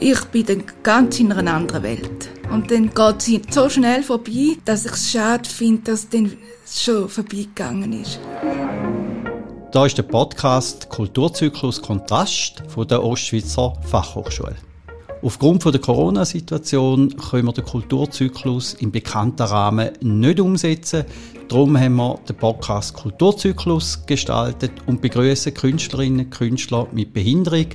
Ich bin dann ganz in einer anderen Welt. Und dann geht sie so schnell vorbei, dass ich es schade finde, dass es schon vorbeigegangen ist. Da ist der Podcast Kulturzyklus Kontrast von der Ostschweizer Fachhochschule. Aufgrund der Corona-Situation können wir den Kulturzyklus im bekannten Rahmen nicht umsetzen. Darum haben wir den Podcast Kulturzyklus gestaltet und begrüßen Künstlerinnen und Künstler mit Behinderung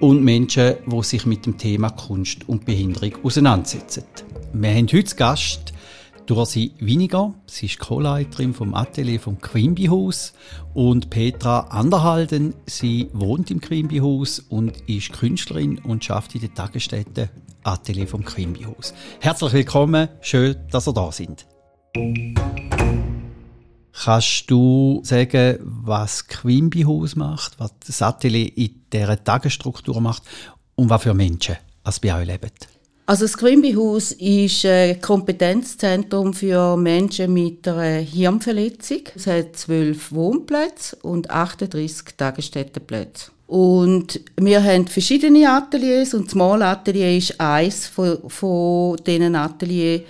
und Menschen, die sich mit dem Thema Kunst und Behinderung auseinandersetzen. Wir haben heute Gast Dursi Winiger. Sie ist Co-Leiterin vom Atelier vom Quimby Haus und Petra Anderhalden. Sie wohnt im Quimby Haus und ist Künstlerin und schafft in der Tagesstätte Atelier vom Quimby Haus. Herzlich willkommen, schön, dass ihr da sind. Kannst du sagen, was Quimby Haus macht, was das Atelier in dieser Tagesstruktur macht und was für Menschen als bei euch leben? Also das Quimby Haus ist ein Kompetenzzentrum für Menschen mit einer Hirnverletzung. Es hat zwölf Wohnplätze und 38 Tagesstättenplätze. Und wir haben verschiedene Ateliers und das Malatelier ist eines von, von diesen Ateliers,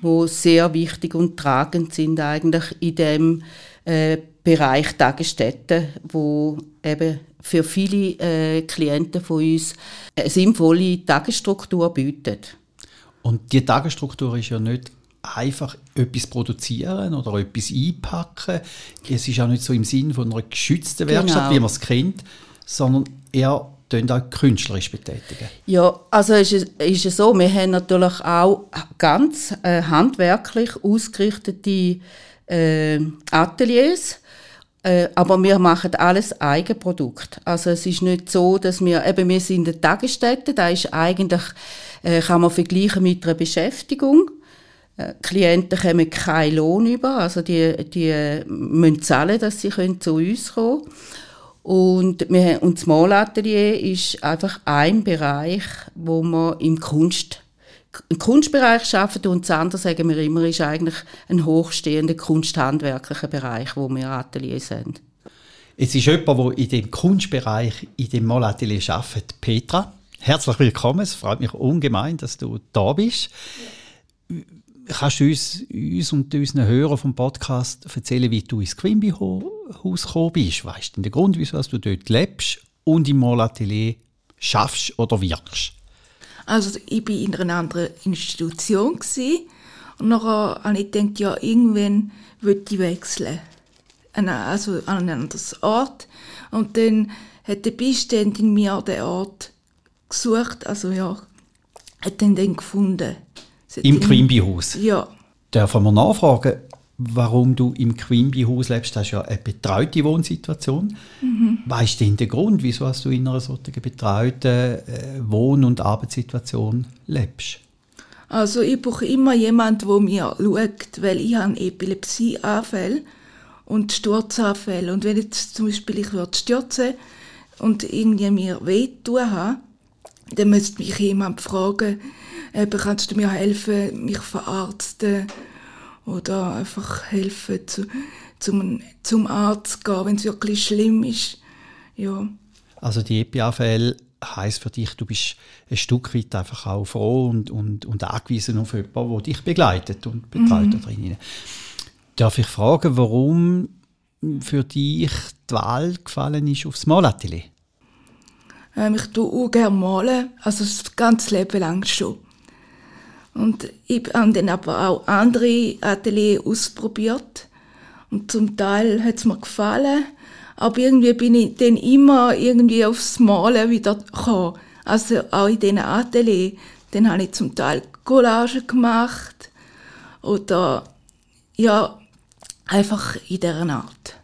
die sehr wichtig und tragend sind eigentlich in dem äh, Bereich Tagesstätten, wo eben für viele äh, Klienten von uns eine sinnvolle Tagesstruktur bietet. Und die Tagesstruktur ist ja nicht einfach etwas produzieren oder etwas einpacken. Es ist auch nicht so im Sinn von einer geschützten Werkstatt, genau. wie man es kennt, sondern eher auch künstlerisch betätigen. Ja, also ist es, ist es so, wir haben natürlich auch ganz äh, handwerklich ausgerichtete äh, Ateliers, äh, aber wir machen alles Eigenprodukt. Also es ist nicht so, dass wir, eben wir sind eine Tagesstätte, da ist eigentlich, äh, kann man vergleichen mit einer Beschäftigung. Äh, Klienten kommen keinen Lohn über, also die, die müssen zahlen, dass sie zu uns kommen können. Und, wir, und das Malatelier ist einfach ein Bereich, wo man im Kunst, im Kunstbereich arbeitet und das andere, sagen wir immer, ist eigentlich ein hochstehender kunsthandwerklicher Bereich, wo wir Atelier sind. Es ist jemand, der in dem Kunstbereich, in dem Malatelier arbeitet, Petra. Herzlich willkommen, es freut mich ungemein, dass du da bist. Kannst du uns, uns und unseren Hörern vom Podcast erzählen, wie du ins Quimby-Haus gekommen bist? Weißt du den Grund, wieso du dort lebst und im Malatelier schaffst oder wirkst? Also ich war in einer anderen Institution gewesen, und nachher habe ich gedacht, ja, irgendwann würde ich wechseln. Also an einen anderen Ort. Und dann hat der Beiständin mir den Ort gesucht, also ja, hat den dann gefunden. Im Quimby-Haus? Ja. Dürfen wir nachfragen, warum du im Quimby-Haus lebst? Das ist ja eine betreute Wohnsituation. Mhm. Weißt du denn den Grund, wieso du in einer solchen betreuten äh, Wohn- und Arbeitssituation lebst? Also ich brauche immer jemanden, der mir schaut, weil ich habe Epilepsieanfälle und Sturzanfälle. Und wenn jetzt zum Beispiel ich würde stürzen und irgendwie mir wehtun habe, dann müsste mich jemand fragen, eben, kannst du mir helfen, mich verarzten oder einfach helfen, zu, zum, zum Arzt zu gehen, wenn es wirklich schlimm ist. Ja. Also die EPA-Fälle heisst für dich, du bist ein Stück weit einfach auch froh und, und, und angewiesen auf jemanden, der dich begleitet und betreut mhm. Darf ich fragen, warum für dich die Wahl gefallen ist aufs Malatelier? Ähm, ich tue auch gerne malen, also das ganze Leben lang schon. Und ich habe dann aber auch andere Atelier ausprobiert. Und zum Teil hat es mir gefallen. Aber irgendwie bin ich dann immer irgendwie aufs Malen wieder gekommen. Also auch in diesen Atelier. Dann habe ich zum Teil Collagen gemacht. Oder, ja, einfach in dieser Art.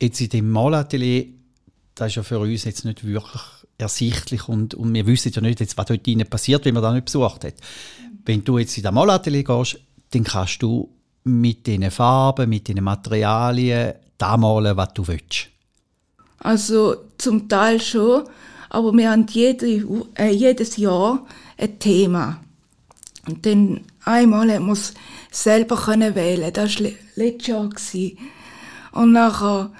Jetzt in dem Malatelier, das ist ja für uns jetzt nicht wirklich ersichtlich und, und wir wissen ja nicht, jetzt, was dort passiert, wenn man da nicht besucht hat. Wenn du jetzt in das Malatelier gehst, dann kannst du mit diesen Farben, mit diesen Materialien da malen, was du willst. Also zum Teil schon, aber wir haben jede, äh, jedes Jahr ein Thema. Und dann einmal es selber können wählen. Das war letztes Jahr. Und nachher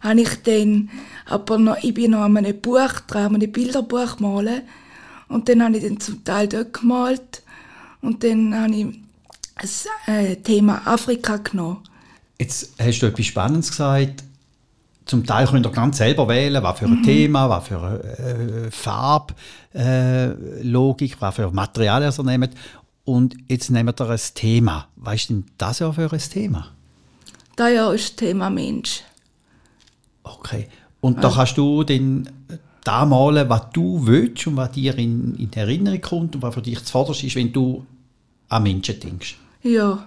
habe ich dann, aber noch, ich bin noch an einem Buch dran, an einem Bilderbuch malen. Und dann habe ich dann zum Teil dort gemalt. Und dann habe ich das äh, Thema Afrika genommen. Jetzt hast du etwas Spannendes gesagt. Zum Teil könnt ihr ganz selber wählen, was für ein Thema, was für eine äh, Farblogik, äh, was für Materialien ihr nehmt. Und jetzt nehmt ihr ein Thema. Was ist denn das ja für ein Thema? Das Jahr ist das Thema Mensch. Okay. Und da kannst du dann da malen, was du willst und was dir in, in Erinnerung kommt und was für dich zuvorderst ist, wenn du an Menschen denkst. Ja,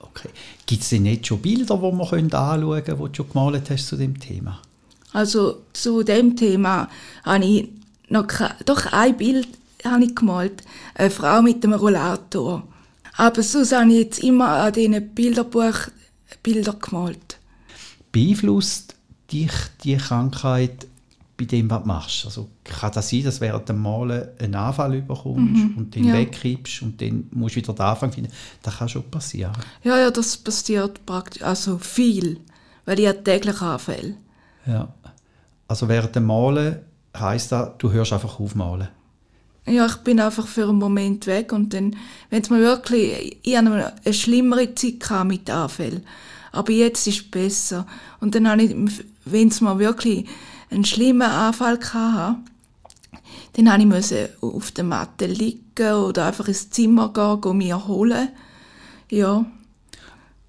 Okay. Gibt es denn nicht schon Bilder, die wir können anschauen können, die du schon gemalt hast zu dem Thema? also zu dem Thema habe ich noch doch ein Bild habe ich gemalt. Eine Frau mit dem Rollator. Aber sonst habe ich jetzt immer an diesen Bilderbuch Bilder gemalt. Beeinflusst dich die Krankheit bei dem, was du machst? Also kann das sein, dass während dem Malen einen Anfall überkommst und den ja. wegkippst und dann musst du wieder den Anfang finden? Das kann schon passieren. Ja, ja, das passiert praktisch, also viel, weil ich habe täglich Anfälle. Ja. Also während dem Malen heisst das, du hörst einfach auf malen. Ja, ich bin einfach für einen Moment weg und dann, wenn es mir wirklich, ich hatte eine schlimmere Zeit mit Anfällen, aber jetzt ist es besser. Und dann habe ich, wenn es mir wirklich einen schlimmen Anfall hatte, dann habe ich müssen auf der Matte liegen oder einfach ins Zimmer gehen, gehen mich erholen. Ja,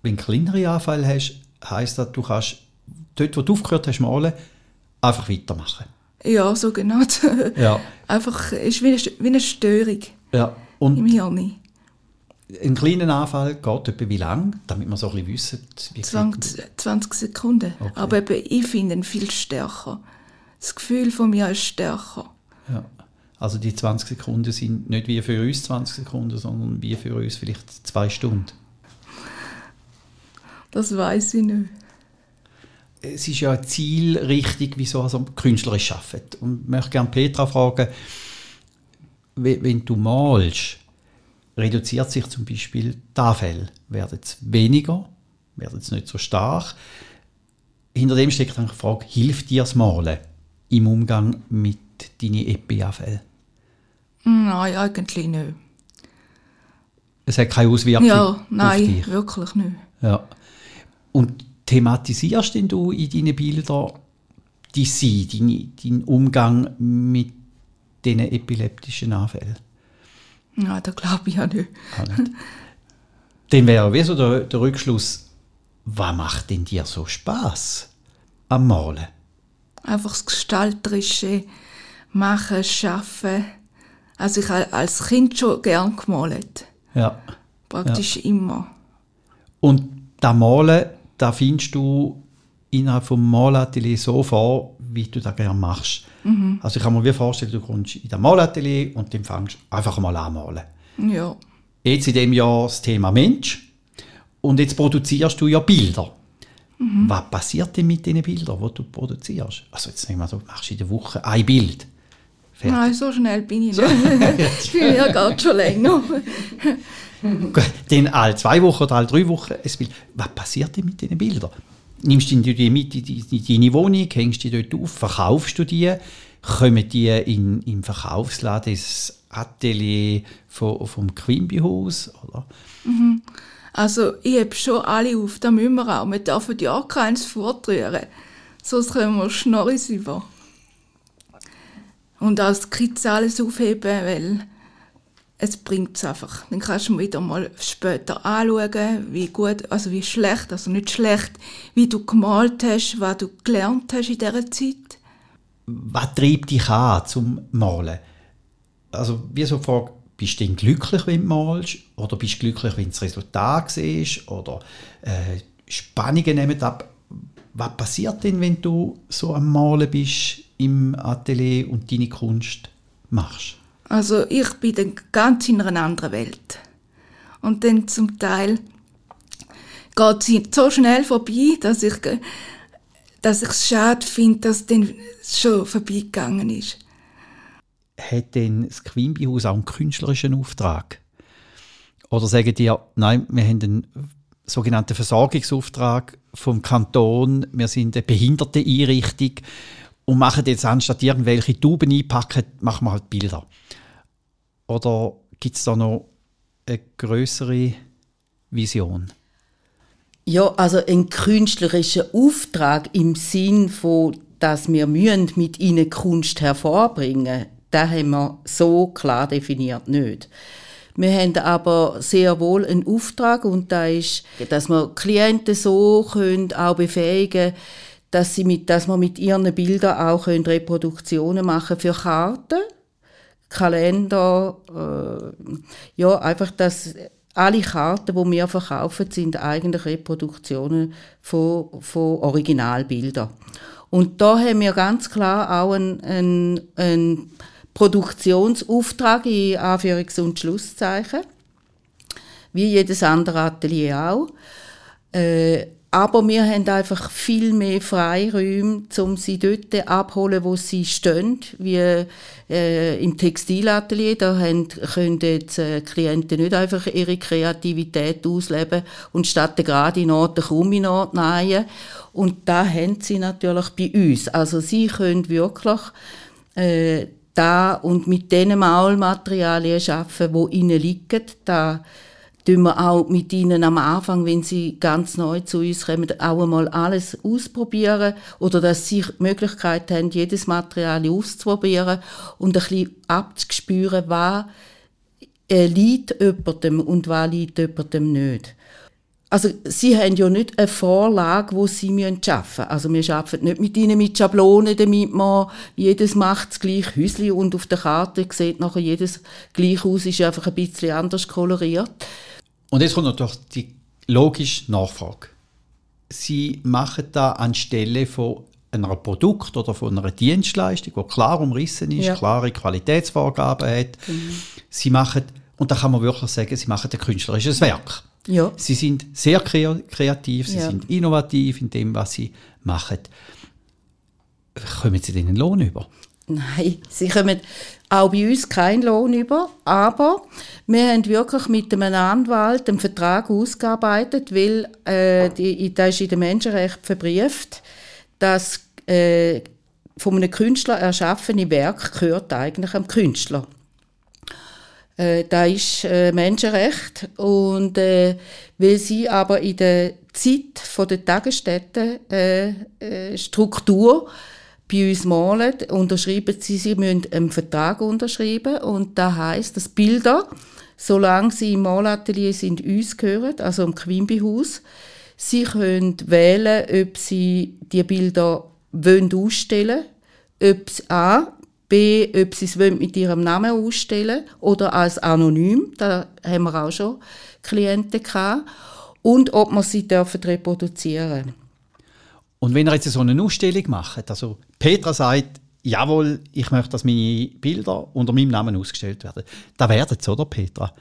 Wenn du kleinere Anfälle hast, heisst das, du kannst dort, wo du aufgehört hast malen, einfach weitermachen. ja, so genau. Ja. einfach, es ist wie eine, wie eine Störung Ja. Und im Hirn. Ein kleiner Anfall geht etwa wie lang, damit wir so ein bisschen wissen, wie 20, 20 Sekunden. Okay. Aber eben, ich finde ihn viel stärker. Das Gefühl von mir ist stärker. Ja. Also die 20 Sekunden sind nicht wie für uns 20 Sekunden, sondern wie für uns vielleicht zwei Stunden. Das weiß ich nicht. Es ist ja eine Zielrichtung, wieso also künstlerisch arbeitet. Und ich möchte gerne Petra fragen, we- wenn du malst, reduziert sich zum Beispiel die Anfälle? Werden es weniger? Werden es nicht so stark? Hinter dem steckt dann die Frage, hilft dir das Malen im Umgang mit deinen Epi-Anfällen? Nein, eigentlich nicht. Es hat keine Auswirkung Ja, auf nein, dich. wirklich nicht. Ja. Und thematisierst denn du in deinen Bildern die Sein, deine, deinen Umgang mit diesen epileptischen Anfällen? Nein, das glaube ich ja nicht. Auch nicht. Dann wäre wie so der, der Rückschluss, was macht denn dir so Spaß am Malen? Einfach das Gestalterische, Machen, Schaffen. Also ich habe als Kind schon gern gemalt. Ja. Praktisch immer. Und das Malen, da findest du innerhalb vom Malatelier so vor, wie du das gerne machst. Also ich kann mir wie vorstellen, du kommst in das Malatelier und dann fängst einfach mal an malen. Ja. Jetzt in dem Jahr das Thema Mensch und jetzt produzierst du ja Bilder. Was passiert denn mit diesen Bildern, die du produzierst? Also jetzt nehmen wir so, machst du in der Woche ein Bild. Fertig. Nein, so schnell bin ich nicht. Bei mir geht schon länger. Dann alle zwei Wochen oder alle drei Wochen ein Bild. Was passiert denn mit diesen Bildern? Nimmst du die mit in deine Wohnung, hängst die dort auf, verkaufst du die? Kommen die in, im Verkaufsladen ins Atelier vom, vom Quimby-Haus? Oder? Also ich heb schon alle auf, da müssen wir auch. Wir dürfen ja keins fortrühren. Sonst können wir Schnorris über. Und als Skizze alles aufheben, weil es bringt es einfach. Dann kannst du wieder mal später anschauen, wie gut, also wie schlecht, also nicht schlecht, wie du gemalt hast, was du gelernt hast in dieser Zeit. Was treibt dich an zum Malen? Also wie so Frage, bist du denn glücklich, wenn du malst? Oder bist du glücklich, wenn du das Resultat siehst? Oder äh, Spannungen nehmen ab? Was passiert denn, wenn du so am Malen bist im Atelier und deine Kunst machst? Also ich bin dann ganz in einer anderen Welt. Und dann zum Teil geht sie so schnell vorbei, dass ich dass ich es schade finde, dass dann schon vorbeigegangen ist. Hat denn das Quimby-Haus auch einen künstlerischen Auftrag? Oder sagen die, nein, wir haben einen sogenannten Versorgungsauftrag vom Kanton, wir sind eine Behinderteneinrichtung und machen jetzt anstatt irgendwelche Tuben einpacken, machen wir halt Bilder. Oder gibt es da noch eine größere Vision? Ja, also ein künstlerischer Auftrag im Sinn von, dass wir müssen mit ihnen Kunst hervorbringen, da haben wir so klar definiert nicht. Wir haben aber sehr wohl einen Auftrag und da ist, dass wir Klienten so können auch befähigen, dass sie mit, dass man mit ihren Bildern auch Reproduktionen machen für Karten, Kalender, äh, ja einfach dass alle Karten, die wir verkaufen, sind eigentlich Reproduktionen von, von Originalbildern. Und da haben wir ganz klar auch einen, einen, einen Produktionsauftrag in Anführungs- und Schlusszeichen, wie jedes andere Atelier auch. Äh, aber wir haben einfach viel mehr Freiräume, um sie dort abholen, wo sie stehen, wie äh, im Textilatelier. Da haben, können jetzt äh, Klienten nicht einfach ihre Kreativität ausleben und statt der gerade Ort den Krumminort nähen. Und da haben sie natürlich bei uns. Also sie können wirklich äh, da und mit den Maulmaterialien arbeiten, die ihnen liegen. Da tun wir auch mit ihnen am Anfang, wenn sie ganz neu zu uns kommen, auch einmal alles ausprobieren oder dass sie die Möglichkeit haben, jedes Material auszuprobieren und ein bisschen abzuspüren, was äh, liegt jemandem und was liegt jemandem nicht. Also sie haben ja nicht eine Vorlage, wo sie schaffen müssen. Also wir arbeiten nicht mit ihnen mit Schablonen, damit man jedes macht das gleiche Häuschen und auf der Karte sieht nachher jedes gleich aus, ist einfach ein bisschen anders koloriert. Und jetzt kommt natürlich die logische Nachfrage. Sie machen da anstelle von einer Produkt oder von einer Dienstleistung, die klar umrissen ist, ja. klare Qualitätsvorgaben hat. Mhm. Sie machen, und da kann man wirklich sagen, sie machen ein künstlerisches Werk. Ja. Sie sind sehr kreativ, sie ja. sind innovativ in dem, was sie machen. Kommen Sie denn einen Lohn über? Nein, sie kommen auch bei uns keinen Lohn über, aber wir haben wirklich mit einem Anwalt einen Vertrag ausgearbeitet, weil äh, die, das ist in den Menschenrechten verbrieft, dass äh, von einem Künstler erschaffene Werk gehört eigentlich am Künstler. Äh, da ist äh, Menschenrecht und äh, weil sie aber in der Zeit von der Tagesstätte äh, äh, bei uns malen, unterschreiben sie, sie müssen einen Vertrag unterschreiben und da heißt, dass Bilder, solange sie im Malatelier sind, uns gehören, also im Quimby-Haus. Sie können wählen, ob sie die Bilder wollen ausstellen wollen, ob sie A, B, ob sie es mit ihrem Namen ausstellen oder als anonym, da haben wir auch schon Klienten gehabt, und ob man sie dürfen reproduzieren Und wenn ihr jetzt so eine Ausstellung macht, also Petra sagt, jawohl, ich möchte, dass meine Bilder unter meinem Namen ausgestellt werden. Da werden es, oder Petra?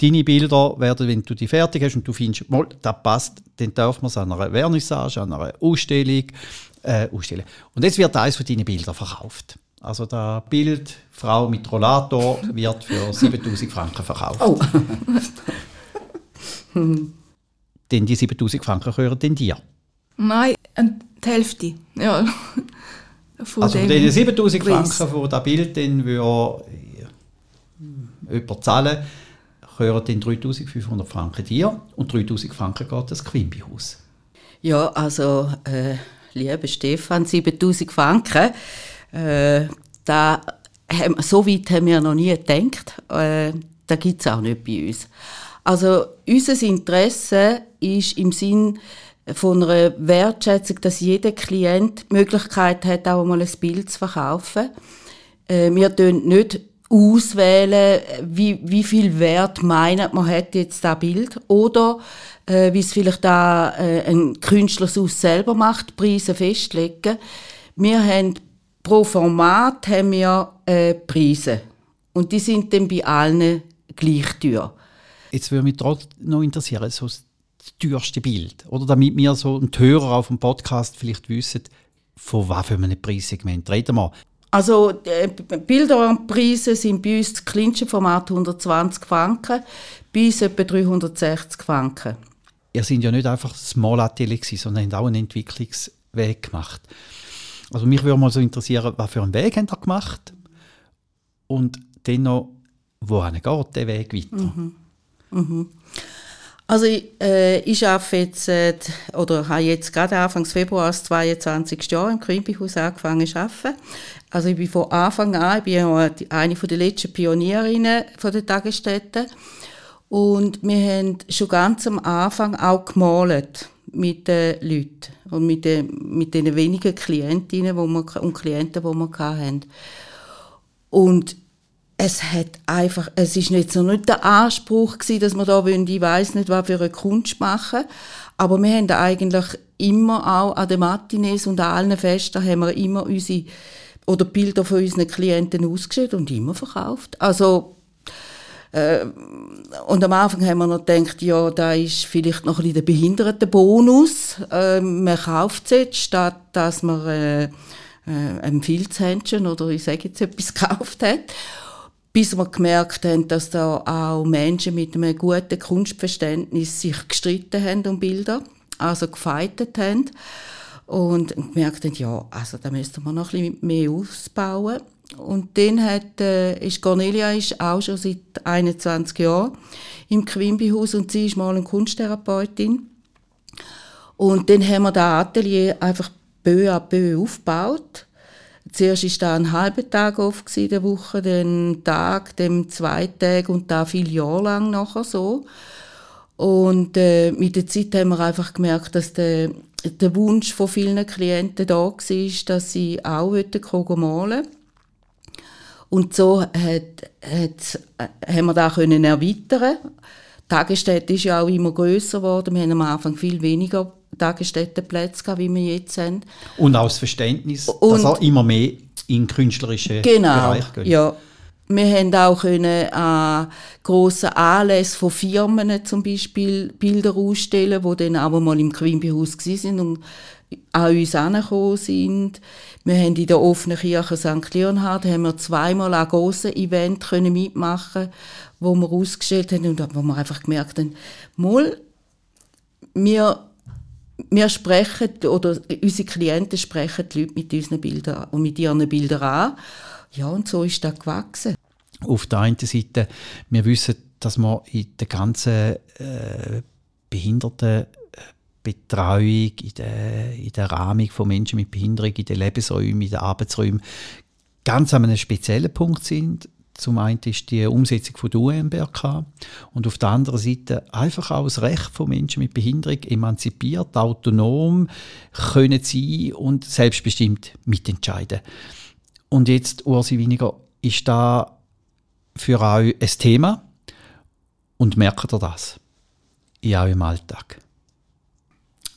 Deine Bilder werden, wenn du die fertig hast und du findest, mal, das passt, dann darf man es an einer Vernissage, an einer Ausstellung äh, ausstellen. Und jetzt wird eines von deinen Bildern verkauft. Also das Bild Frau mit Rollator wird für 7000 Franken verkauft. Oh. denn die 7000 Franken gehören denn dir? Nein, die Hälfte. Ja. Von also von den 7000 Franken, die das Bild dann würde, äh, jemand zahlen gehören dann 3500 Franken dir und 3000 Franken geht das Quimby-Haus. Ja, also, äh, lieber Stefan, 7000 Franken, äh, da, so weit haben wir noch nie gedacht. Äh, da gibt es auch nicht bei uns. Also, unser Interesse ist im Sinn, von einer Wertschätzung, dass jeder Klient die Möglichkeit hat, auch mal ein Bild zu verkaufen. Äh, wir tun nicht auswählen, wie, wie viel Wert meint man hat jetzt das Bild oder äh, wie es vielleicht da äh, ein Künstler selber macht, Preise festlegen. Wir haben pro Format haben wir äh, Preise und die sind dann bei allen gleich teuer. Jetzt würde mich trotzdem noch interessieren, so das teuerste Bild? Oder damit wir so ein Hörer auf dem Podcast vielleicht wissen, von was für einem Preissegment reden wir? Also die Bilderpreise sind bei uns das kleinste Format 120 Franken, bei uns etwa 360 Franken. Ihr seid ja nicht einfach Small Atelier sondern habt auch einen Entwicklungsweg gemacht. Also mich würde mal so interessieren, was für einen Weg habt ihr gemacht? Und dann noch, wohin geht der Weg weiter? Mhm. Mhm. Also ich, äh, ich arbeite jetzt, äh, oder habe jetzt gerade Anfang Februar als 22. Jahr im Quimby-Haus angefangen zu arbeiten. Also ich bin von Anfang an, ich bin eine der letzten Pionierinnen von der Tagesstätte. Und wir haben schon ganz am Anfang auch gemalt mit den Leuten und mit den, mit den wenigen Klientinnen wo wir, und Klienten, die wir hatten. Und es hat einfach, es ist nicht so nicht der Anspruch gewesen, dass wir da wollen, ich weiß nicht, was für eine Kunst machen, aber wir haben eigentlich immer auch an den Matinees und an allen Festen haben wir immer unsere oder Bilder von unseren Klienten ausgestellt und immer verkauft. Also äh, und am Anfang haben wir noch gedacht, ja, da ist vielleicht noch ein bisschen der Behindertenbonus. Äh, man kauft es jetzt, statt dass man äh, äh, ein Filzhändchen oder ich sage jetzt etwas gekauft hat bis wir gemerkt haben, dass da auch Menschen mit einem guten Kunstverständnis sich gestritten haben um Bilder, also gefeitet haben und gemerkt haben, ja, also da müssten wir noch ein bisschen mehr ausbauen. Und dann hat, äh, ist Cornelia ist auch schon seit 21 Jahren im Quimby-Haus und sie ist mal eine Kunsttherapeutin. Und dann haben wir das Atelier einfach peu à peu aufgebaut Zuerst war da ein halber Tag oft in der Woche, dann Tag, dann zwei Tage und da viele Jahre lang nachher so. Und äh, mit der Zeit haben wir einfach gemerkt, dass der, der Wunsch von vielen Klienten da war, dass sie auch malen wollten. Und so hat, hat, haben wir das können erweitern. Die Tagesstätte ist ja auch immer grösser geworden. Wir haben am Anfang viel weniger Tagesstättenplätze gehabt, wie wir jetzt haben. Und auch das Verständnis, und, dass auch immer mehr in künstlerische genau, Bereich gehen. Ja, wir haben auch können an grossen Anlässen von Firmen zum Beispiel Bilder ausstellen, die dann auch mal im Quimby-Haus sind und an uns angekommen sind. Wir haben in der offenen Kirche St. Leonhard haben wir zweimal ein grosses Event können mitmachen wo wir ausgestellt haben und wo wir einfach gemerkt haben, mal, wir wir sprechen, oder unsere Klienten sprechen die Leute mit unseren Bildern und mit ihren Bildern an. Ja, und so ist das gewachsen. Auf der einen Seite, wir wissen, dass man in der ganzen äh, Behindertenbetreuung, in der, in der Rahmung von Menschen mit Behinderung, in den Lebensräumen, in den Arbeitsräumen ganz an einem speziellen Punkt sind, zum einen ist die Umsetzung von der UMBRK und auf der anderen Seite einfach auch das Recht von Menschen mit Behinderung emanzipiert, autonom können sein und selbstbestimmt mitentscheiden. Und jetzt, Ursi Winiger, ist da für euch ein Thema und merkt ihr das in eurem Alltag?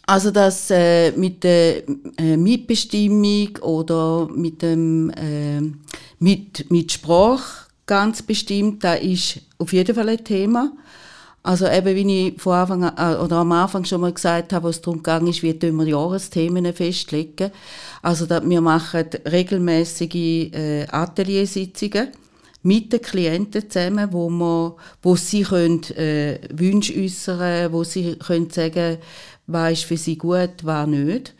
Also das äh, mit der äh, Mitbestimmung oder mit dem äh, mit, mit Sprache ganz bestimmt, da ist auf jeden Fall ein Thema. Also eben, wie ich vor Anfang äh, oder am Anfang schon mal gesagt habe, was darum ging, ist, wie wir Jahresthemen festlegen. Also da, wir machen regelmäßige äh, Ateliersitzungen mit den Klienten zusammen, wo, wir, wo sie können, äh, Wünsche äußern wo sie können sagen, was ist für sie gut, was nicht.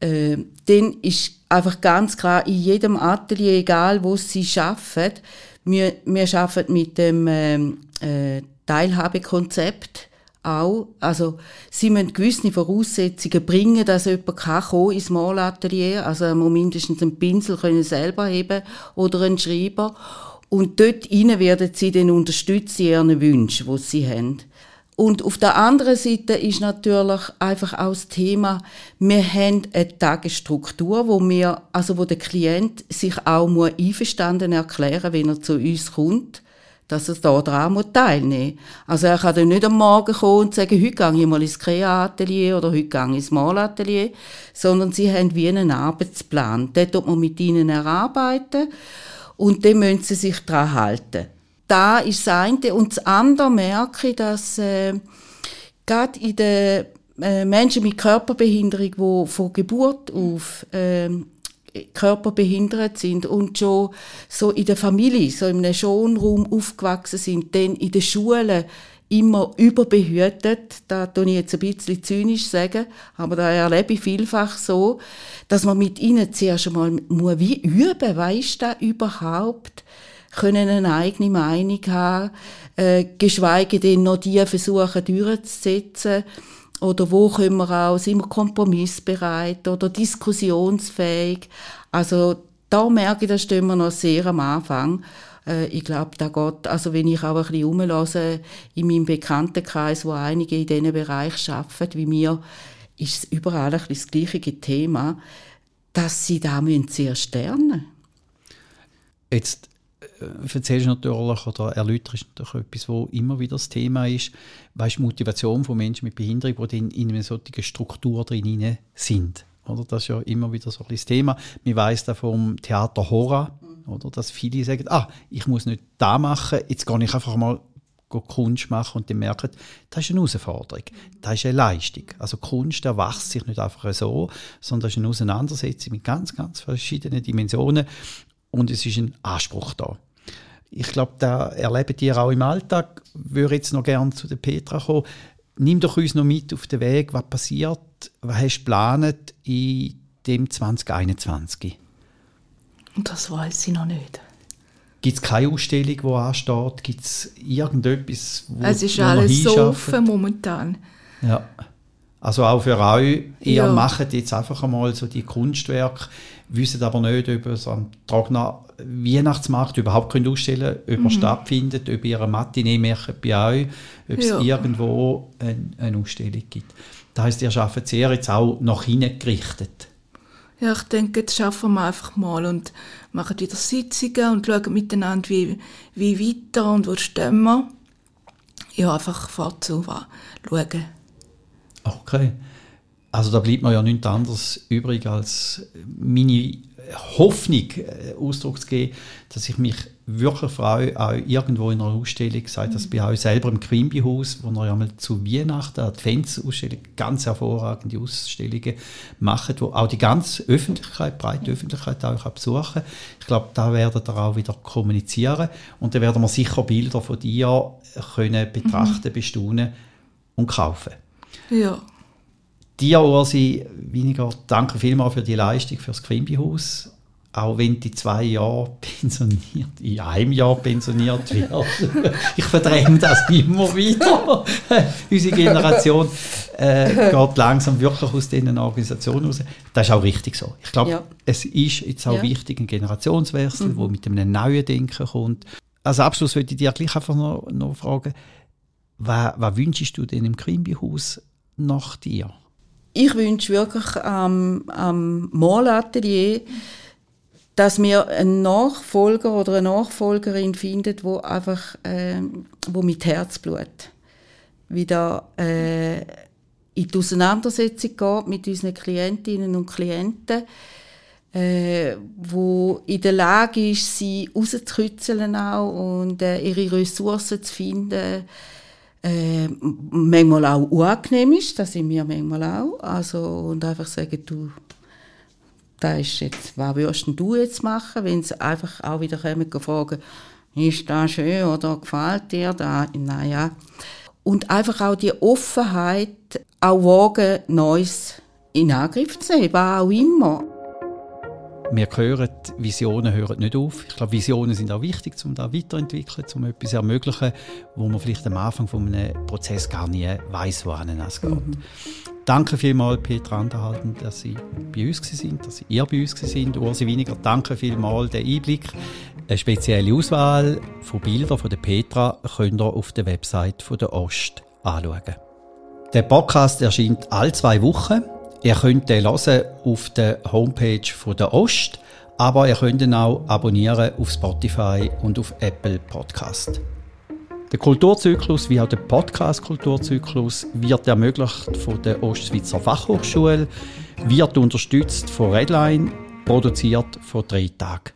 Äh, dann ist einfach ganz klar, in jedem Atelier, egal wo sie arbeiten, wir, wir arbeiten mit dem ähm, äh, Teilhabekonzept auch. Also, sie müssen gewisse Voraussetzungen bringen, dass jemand kann kommen ins Malatelier. Also, er muss mindestens einen Pinsel können selber heben oder einen Schreiber. Und dort rein werden sie dann unterstützen, ihren Wünschen, die sie haben. Und auf der anderen Seite ist natürlich einfach auch das Thema, wir haben eine Tagesstruktur, wo wir, also wo der Klient sich auch muss einverstanden erklären, wenn er zu uns kommt, dass er da dran teilnehmen muss. Also er kann dann nicht am Morgen kommen und sagen, heute gehe ich mal ins Krea-Atelier oder heute gehe ich ins Malatelier, sondern sie haben wie einen Arbeitsplan. Dort tut man mit ihnen erarbeiten und dann müssen sie sich daran halten da ist das eine. Und das andere merke ich, dass äh, gerade in den äh, Menschen mit Körperbehinderung, die von Geburt auf äh, körperbehindert sind und schon so in der Familie, so in einem Schonraum aufgewachsen sind, dann in den Schulen immer überbehütet, da tue ich jetzt ein bisschen zynisch sagen, aber da erlebe ich vielfach so, dass man mit ihnen zuerst einmal wie üben, weißt du überhaupt, können eine eigene Meinung haben, äh, geschweige denn noch die versuchen durchzusetzen. Oder wo können wir auch, sind wir kompromissbereit oder diskussionsfähig. Also da merke ich, da stehen wir noch sehr am Anfang. Äh, ich glaube, da geht, also wenn ich auch ein bisschen rumlasse in meinem Bekanntenkreis, wo einige in diesen Bereich arbeiten, wie mir, ist es überall ein bisschen das gleiche Thema, dass sie da zuerst lernen Jetzt erzählst du natürlich oder erläuterst natürlich etwas, wo immer wieder das Thema ist, weißt Motivation von Menschen mit Behinderung, die in einer solchen Struktur drin sind. Oder? Das ist ja immer wieder so ein Thema. Man weiß da vom Theater Hora, oder? dass viele sagen, ah, ich muss nicht da machen, jetzt gehe ich einfach mal Kunst machen und die merken, das ist eine Herausforderung, das ist eine Leistung. Also Kunst erwachst sich nicht einfach so, sondern das ist eine Auseinandersetzung mit ganz, ganz verschiedenen Dimensionen und es ist ein Anspruch da. Ich glaube, da erleben die auch im Alltag. Ich würde jetzt noch gerne zu der Petra kommen. Nimm doch uns noch mit auf den Weg, was passiert, was hast du geplant in dem 2021? Das weiß ich noch nicht. Gibt es keine Ausstellung, die ansteht? Gibt es irgendetwas, wo Es ist alles so offen momentan. Ja. Also auch für euch, ihr ja. macht jetzt einfach einmal so die Kunstwerke, wissen aber nicht, ob es am Tag Weihnachtsmarkt überhaupt könnt ausstellen könnt, ob mhm. er stattfindet, ob ihr eine Matinee macht bei euch, ob es ja. irgendwo eine, eine, Ausstellung gibt. Das heisst, ihr arbeitet sehr jetzt auch nach hinten gerichtet. Ja, ich denke, jetzt schaffen wir einfach mal und machen wieder Sitzungen und schauen miteinander, wie, wie weiter und wo stehen wir. Ja, einfach vorzu schauen. Okay. Also da bleibt mir ja nichts anderes übrig, als meine Hoffnung äh, Ausdruck zu geben, dass ich mich wirklich freue, auch irgendwo in einer Ausstellung, sei das bei euch selber im Quimby-Haus, wo wir ja mal zu Weihnachten Adventsausstellung, ganz hervorragende Ausstellungen machen, wo auch die ganze Öffentlichkeit, breite Öffentlichkeit auch besuchen kann. Ich glaube, da werden wir auch wieder kommunizieren und dann werden wir sicher Bilder von dir können betrachten, bestaunen und kaufen. Ja. Dir, Ursi, weniger danke vielmals für die Leistung für das Quimby-Haus. Auch wenn die zwei Jahre pensioniert, in einem Jahr pensioniert wird. ich verdränge das immer wieder. Unsere Generation äh, geht langsam wirklich aus diesen Organisationen raus. Das ist auch richtig so. Ich glaube, ja. es ist jetzt auch ja. wichtig, ein Generationswechsel, mhm. wo mit einem neuen Denken kommt. Als Abschluss würde ich dir gleich einfach noch, noch fragen, was, was wünschst du denn im Quimby-Haus nach dir? Ich wünsche wirklich am, am Malatelier, dass wir einen Nachfolger oder eine Nachfolgerin findet, wo einfach äh, wo mit Herzblut wieder äh, in die Auseinandersetzung geht mit unseren Klientinnen und Klienten, äh, wo in der Lage ist, sie rauszukitzeln auch und äh, ihre Ressourcen zu finden, äh, manchmal auch unangenehm ist, das sind wir manchmal auch. Also, und einfach sagen, du, da ist jetzt, was würdest du jetzt machen, wenn sie einfach auch wieder kommen und fragen, ist das schön oder gefällt dir das? Naja. Und einfach auch die Offenheit, auch wagen, Neues in Angriff zu nehmen, was auch immer wir hören, Visionen hören nicht auf. Ich glaube, Visionen sind auch wichtig, um da weiterentwickeln, um etwas zu ermöglichen, wo man vielleicht am Anfang von einem Prozess gar nicht weiß, wohin es geht. Mhm. Danke vielmals, Petra Anderhalten, dass Sie bei uns sind, dass ihr bei uns sind. Ursi Winiger, danke vielmals den Einblick. Eine spezielle Auswahl von Bildern von der Petra könnt ihr auf der Website von der Ost anschauen. Der Podcast erscheint alle zwei Wochen. Ihr könnt den hören auf der Homepage von der Ost, aber ihr könnt ihn auch abonnieren auf Spotify und auf Apple Podcast. Der Kulturzyklus wie auch der Podcast-Kulturzyklus wird ermöglicht von der Ostschweizer Fachhochschule, wird unterstützt von Redline, produziert von drei Tagen.